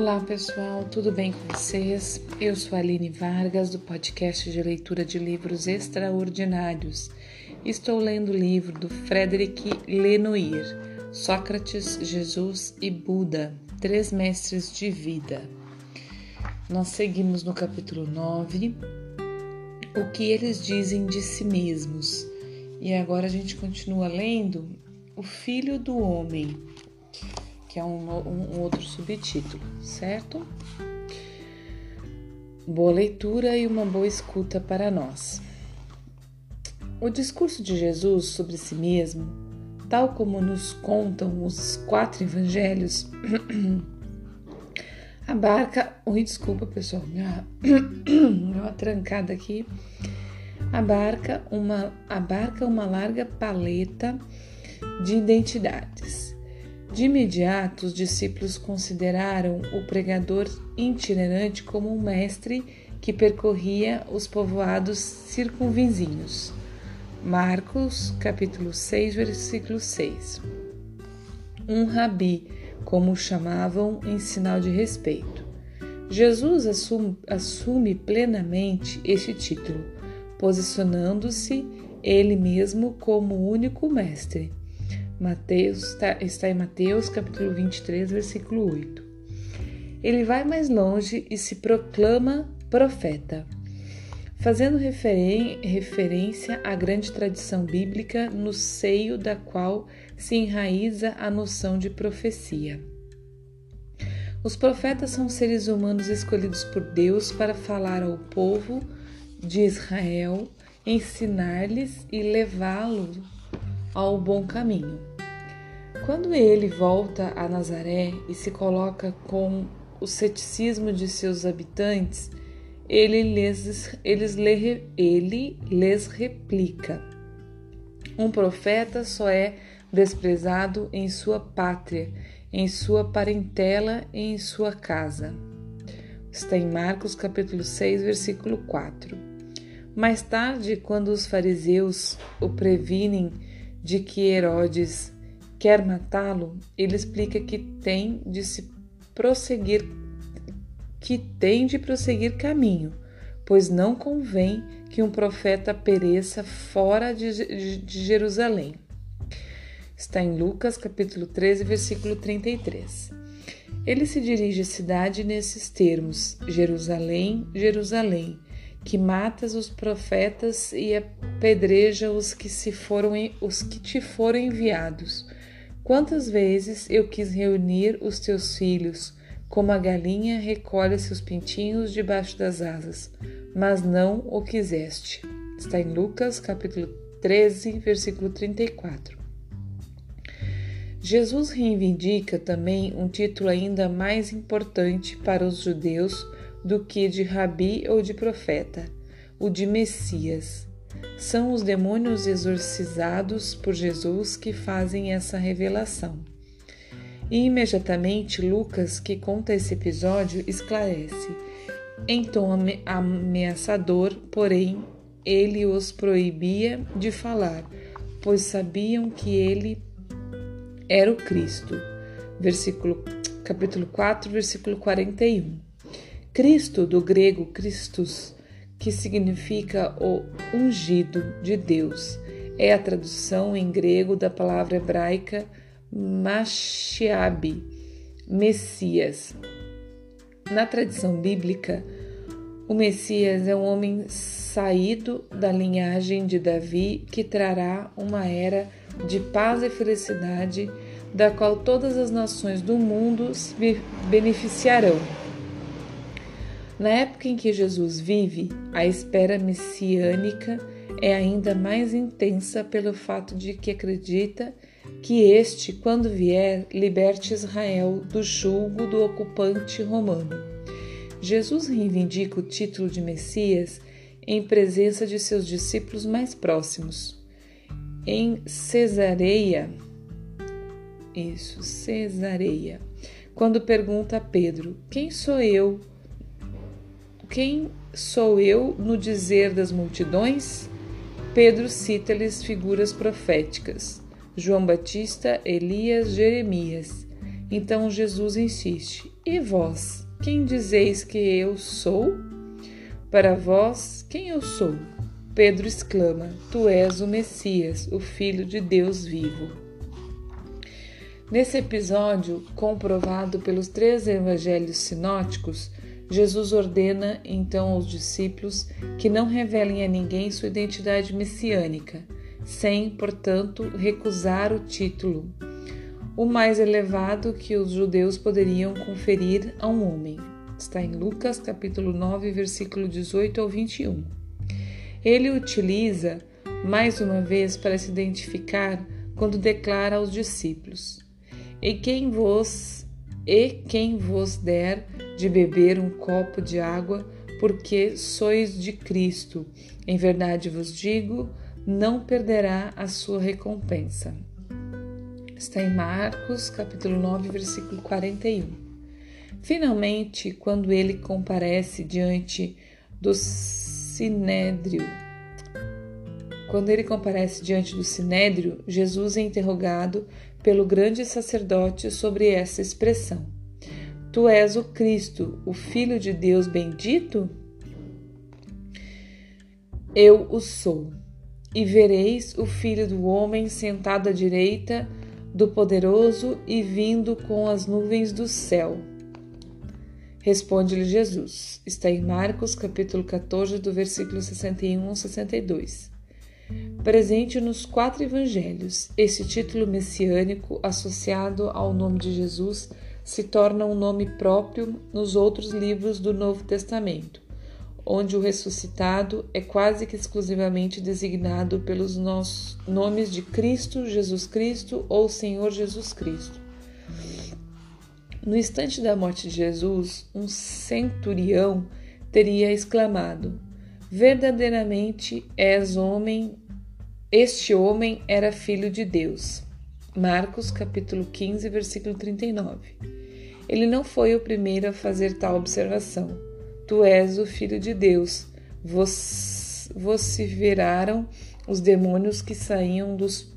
Olá pessoal, tudo bem com vocês? Eu sou a Aline Vargas do podcast de leitura de livros extraordinários. Estou lendo o livro do Frederic Lenoir, Sócrates, Jesus e Buda, Três Mestres de Vida. Nós seguimos no capítulo 9, o que eles dizem de si mesmos. E agora a gente continua lendo O Filho do Homem, que é um, um outro subtítulo, certo? Boa leitura e uma boa escuta para nós. O discurso de Jesus sobre si mesmo, tal como nos contam os quatro evangelhos, abarca. Oi, desculpa, pessoal, minha, uma trancada aqui. Abarca uma, abarca uma larga paleta de identidades de imediato, os discípulos consideraram o pregador itinerante como um mestre que percorria os povoados circunvizinhos. Marcos, capítulo 6, versículo 6. Um rabi, como o chamavam em sinal de respeito. Jesus assume, assume plenamente este título, posicionando-se ele mesmo como o único mestre. Mateus está, em Mateus capítulo 23, versículo 8. Ele vai mais longe e se proclama profeta, fazendo referência à grande tradição bíblica no seio da qual se enraiza a noção de profecia. Os profetas são seres humanos escolhidos por Deus para falar ao povo de Israel, ensinar-lhes e levá-lo ao bom caminho. Quando ele volta a Nazaré e se coloca com o ceticismo de seus habitantes, ele lhes, eles, ele lhes replica: Um profeta só é desprezado em sua pátria, em sua parentela e em sua casa. Está em Marcos capítulo 6, versículo 4. Mais tarde, quando os fariseus o previnem de que Herodes quer matá-lo, ele explica que tem de se prosseguir que tem de prosseguir caminho, pois não convém que um profeta pereça fora de, de Jerusalém. Está em Lucas capítulo 13, versículo 33. Ele se dirige à cidade nesses termos: Jerusalém, Jerusalém, que matas os profetas e apedreja os que se foram os que te foram enviados. Quantas vezes eu quis reunir os teus filhos, como a galinha recolhe seus pintinhos debaixo das asas, mas não o quiseste. Está em Lucas, capítulo 13, versículo 34. Jesus reivindica também um título ainda mais importante para os judeus do que de rabi ou de profeta, o de Messias. São os demônios exorcizados por Jesus que fazem essa revelação. E imediatamente Lucas, que conta esse episódio, esclarece. Em tom ameaçador, porém, ele os proibia de falar, pois sabiam que ele era o Cristo. Versículo, capítulo 4, versículo 41. Cristo, do grego Christus, que significa o ungido de Deus. É a tradução em grego da palavra hebraica Mashiach, Messias. Na tradição bíblica, o Messias é um homem saído da linhagem de Davi que trará uma era de paz e felicidade, da qual todas as nações do mundo se beneficiarão. Na época em que Jesus vive, a espera messiânica é ainda mais intensa pelo fato de que acredita que este, quando vier, liberte Israel do julgo do ocupante romano. Jesus reivindica o título de Messias em presença de seus discípulos mais próximos. Em Cesareia, isso, Cesareia, quando pergunta a Pedro: Quem sou eu? Quem sou eu no dizer das multidões? Pedro cita-lhes figuras proféticas: João Batista, Elias, Jeremias. Então Jesus insiste: E vós, quem dizeis que eu sou? Para vós, quem eu sou? Pedro exclama: Tu és o Messias, o Filho de Deus vivo. Nesse episódio, comprovado pelos três evangelhos sinóticos, Jesus ordena então aos discípulos que não revelem a ninguém sua identidade messiânica, sem, portanto, recusar o título, o mais elevado que os judeus poderiam conferir a um homem. Está em Lucas capítulo 9, versículo 18 ao 21. Ele utiliza mais uma vez para se identificar quando declara aos discípulos: E quem vos e quem vos der de beber um copo de água, porque sois de Cristo. Em verdade vos digo, não perderá a sua recompensa. Está em Marcos, capítulo 9, versículo 41. Finalmente, quando ele comparece diante do sinédrio, quando ele comparece diante do sinédrio, Jesus é interrogado pelo grande sacerdote sobre essa expressão. Tu és o Cristo, o Filho de Deus bendito? Eu o sou. E vereis o Filho do Homem sentado à direita do Poderoso e vindo com as nuvens do céu. Responde-lhe Jesus. Está em Marcos, capítulo 14, do versículo 61 ao 62. Presente nos quatro evangelhos, esse título messiânico associado ao nome de Jesus se torna um nome próprio nos outros livros do Novo Testamento, onde o ressuscitado é quase que exclusivamente designado pelos nossos nomes de Cristo, Jesus Cristo ou Senhor Jesus Cristo. No instante da morte de Jesus, um centurião teria exclamado: Verdadeiramente és homem este homem era filho de Deus. Marcos capítulo 15, versículo 39. Ele não foi o primeiro a fazer tal observação. Tu és o filho de Deus. Vociferaram os demônios que saíam dos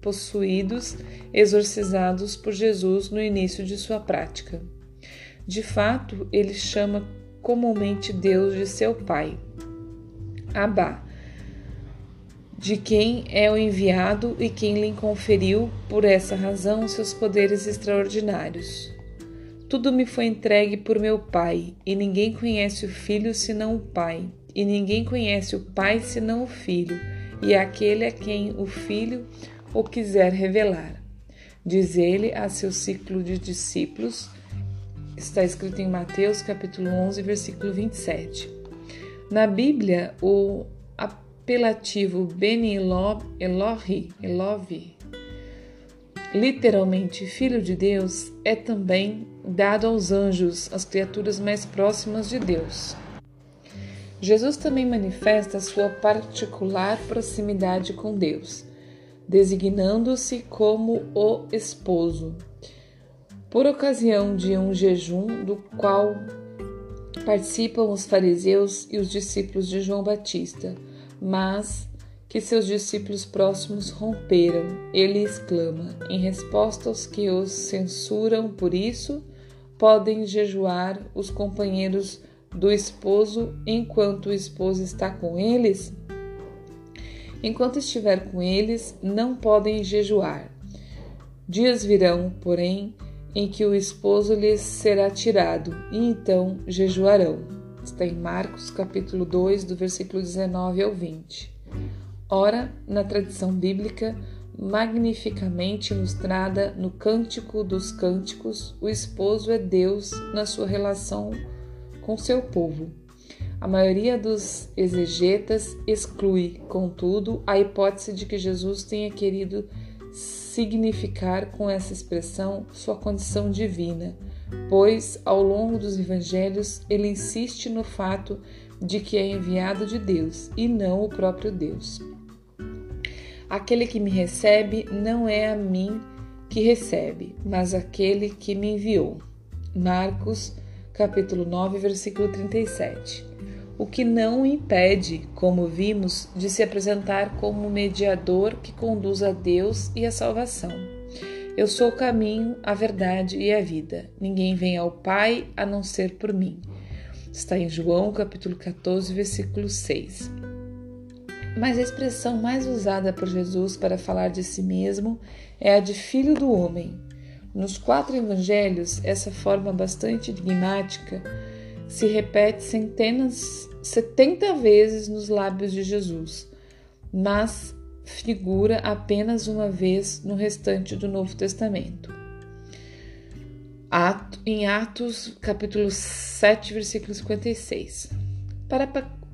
possuídos, exorcizados por Jesus no início de sua prática. De fato, ele chama comumente Deus de seu pai. Abá de quem é o enviado e quem lhe conferiu, por essa razão, seus poderes extraordinários. Tudo me foi entregue por meu Pai, e ninguém conhece o Filho senão o Pai, e ninguém conhece o Pai senão o Filho, e aquele a quem o Filho o quiser revelar. Diz ele a seu ciclo de discípulos, está escrito em Mateus capítulo 11, versículo 27. Na Bíblia, o apelativo Beni Elohi, Elovi, literalmente Filho de Deus, é também dado aos anjos, as criaturas mais próximas de Deus. Jesus também manifesta sua particular proximidade com Deus, designando-se como o esposo. Por ocasião de um jejum do qual participam os fariseus e os discípulos de João Batista, mas que seus discípulos próximos romperam. Ele exclama, em resposta aos que os censuram por isso, podem jejuar os companheiros do esposo enquanto o esposo está com eles? Enquanto estiver com eles, não podem jejuar. Dias virão, porém, em que o esposo lhes será tirado, e então jejuarão. Está em Marcos, capítulo 2, do versículo 19 ao 20. Ora, na tradição bíblica, magnificamente ilustrada no Cântico dos Cânticos, o esposo é Deus na sua relação com seu povo. A maioria dos exegetas exclui, contudo, a hipótese de que Jesus tenha querido significar com essa expressão sua condição divina pois ao longo dos evangelhos ele insiste no fato de que é enviado de Deus e não o próprio Deus. Aquele que me recebe não é a mim que recebe, mas aquele que me enviou. Marcos, capítulo 9, versículo 37. O que não o impede, como vimos, de se apresentar como mediador que conduz a Deus e a salvação. Eu sou o caminho, a verdade e a vida. Ninguém vem ao Pai a não ser por mim. Está em João, capítulo 14, versículo 6. Mas a expressão mais usada por Jesus para falar de si mesmo é a de Filho do Homem. Nos quatro evangelhos, essa forma bastante enigmática se repete centenas, setenta vezes nos lábios de Jesus, mas figura apenas uma vez no restante do Novo Testamento. Em Atos, capítulo 7, versículo 56. Para,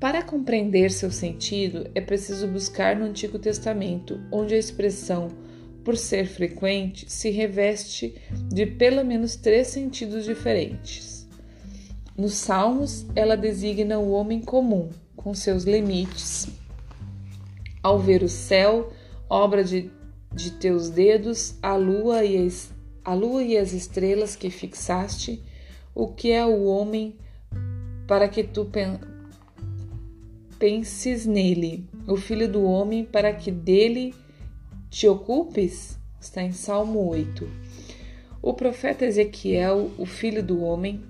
para compreender seu sentido, é preciso buscar no Antigo Testamento, onde a expressão por ser frequente, se reveste de pelo menos três sentidos diferentes. Nos Salmos, ela designa o homem comum, com seus limites. Ao ver o céu, obra de, de teus dedos, a lua, e as, a lua e as estrelas que fixaste, o que é o homem para que tu penses nele, o filho do homem para que dele te ocupes? Está em Salmo 8. O profeta Ezequiel, o filho do homem,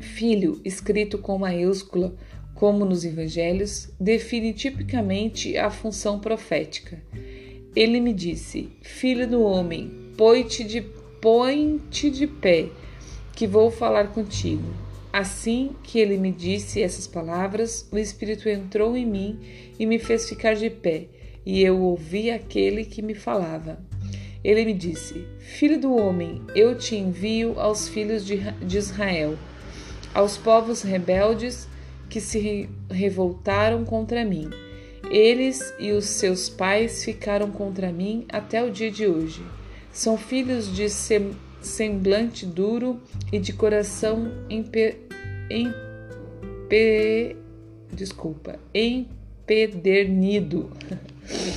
filho escrito com maiúscula, como nos evangelhos, define tipicamente a função profética. Ele me disse: Filho do homem, põe-te de, põe de pé, que vou falar contigo. Assim que ele me disse essas palavras, o Espírito entrou em mim e me fez ficar de pé e eu ouvi aquele que me falava. Ele me disse: Filho do homem, eu te envio aos filhos de, Israel, aos povos rebeldes que se revoltaram contra mim. Eles e os seus pais ficaram contra mim até o dia de hoje. São filhos de semblante duro e de coração empe, desculpa, empedernido.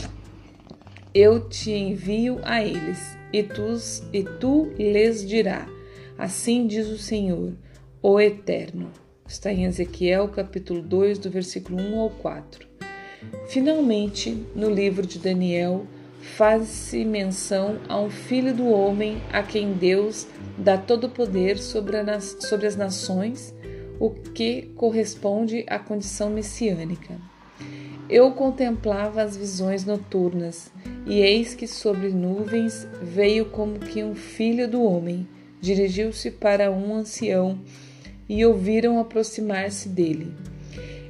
Eu te envio a eles, e tu, e tu lhes dirá: Assim diz o Senhor, o Eterno. Está em Ezequiel, capítulo 2, do versículo 1 ao 4. Finalmente, no livro de Daniel, faz-se menção a um filho do homem a quem Deus dá todo o poder sobre, sobre as nações, o que corresponde à condição messiânica. Eu contemplava as visões noturnas, e eis que sobre nuvens veio como que um filho do homem. Dirigiu-se para um ancião, e ouviram aproximar-se dele.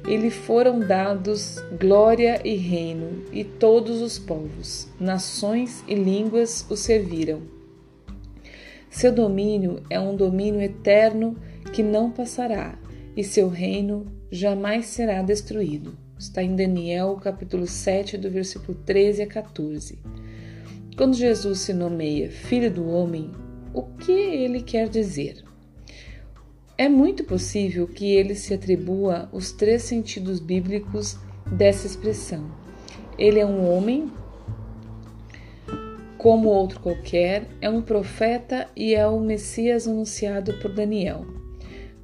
Ele foram dados glória e reino, e todos os povos, nações e línguas o serviram. Seu domínio é um domínio eterno que não passará, e seu reino jamais será destruído. Está em Daniel, capítulo 7, do versículo 13 a 14. Quando Jesus se nomeia Filho do Homem, o que ele quer dizer? É muito possível que ele se atribua os três sentidos bíblicos dessa expressão. Ele é um homem como outro qualquer, é um profeta e é o Messias anunciado por Daniel.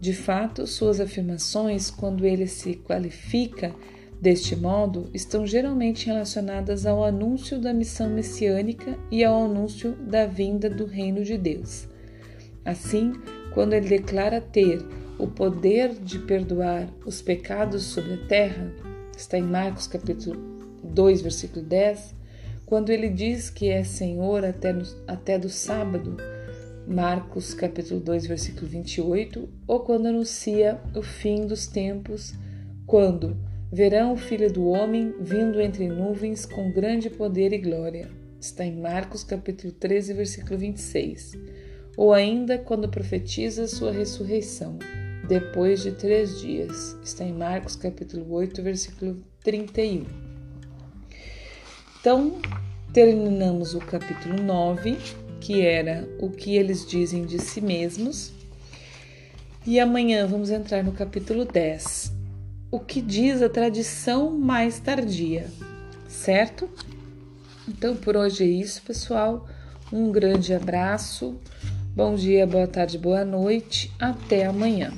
De fato, suas afirmações, quando ele se qualifica Deste modo, estão geralmente relacionadas ao anúncio da missão messiânica e ao anúncio da vinda do reino de Deus. Assim, quando ele declara ter o poder de perdoar os pecados sobre a terra, está em Marcos capítulo 2, versículo 10, quando ele diz que é Senhor até, no, até do sábado, Marcos capítulo 2, versículo 28, ou quando anuncia o fim dos tempos, quando Verão o Filho do Homem vindo entre nuvens com grande poder e glória. Está em Marcos capítulo 13, versículo 26. Ou ainda quando profetiza sua ressurreição, depois de três dias. Está em Marcos capítulo 8, versículo 31. Então, terminamos o capítulo 9, que era o que eles dizem de si mesmos. E amanhã vamos entrar no capítulo 10, o que diz a tradição mais tardia, certo? Então por hoje é isso, pessoal. Um grande abraço, bom dia, boa tarde, boa noite, até amanhã.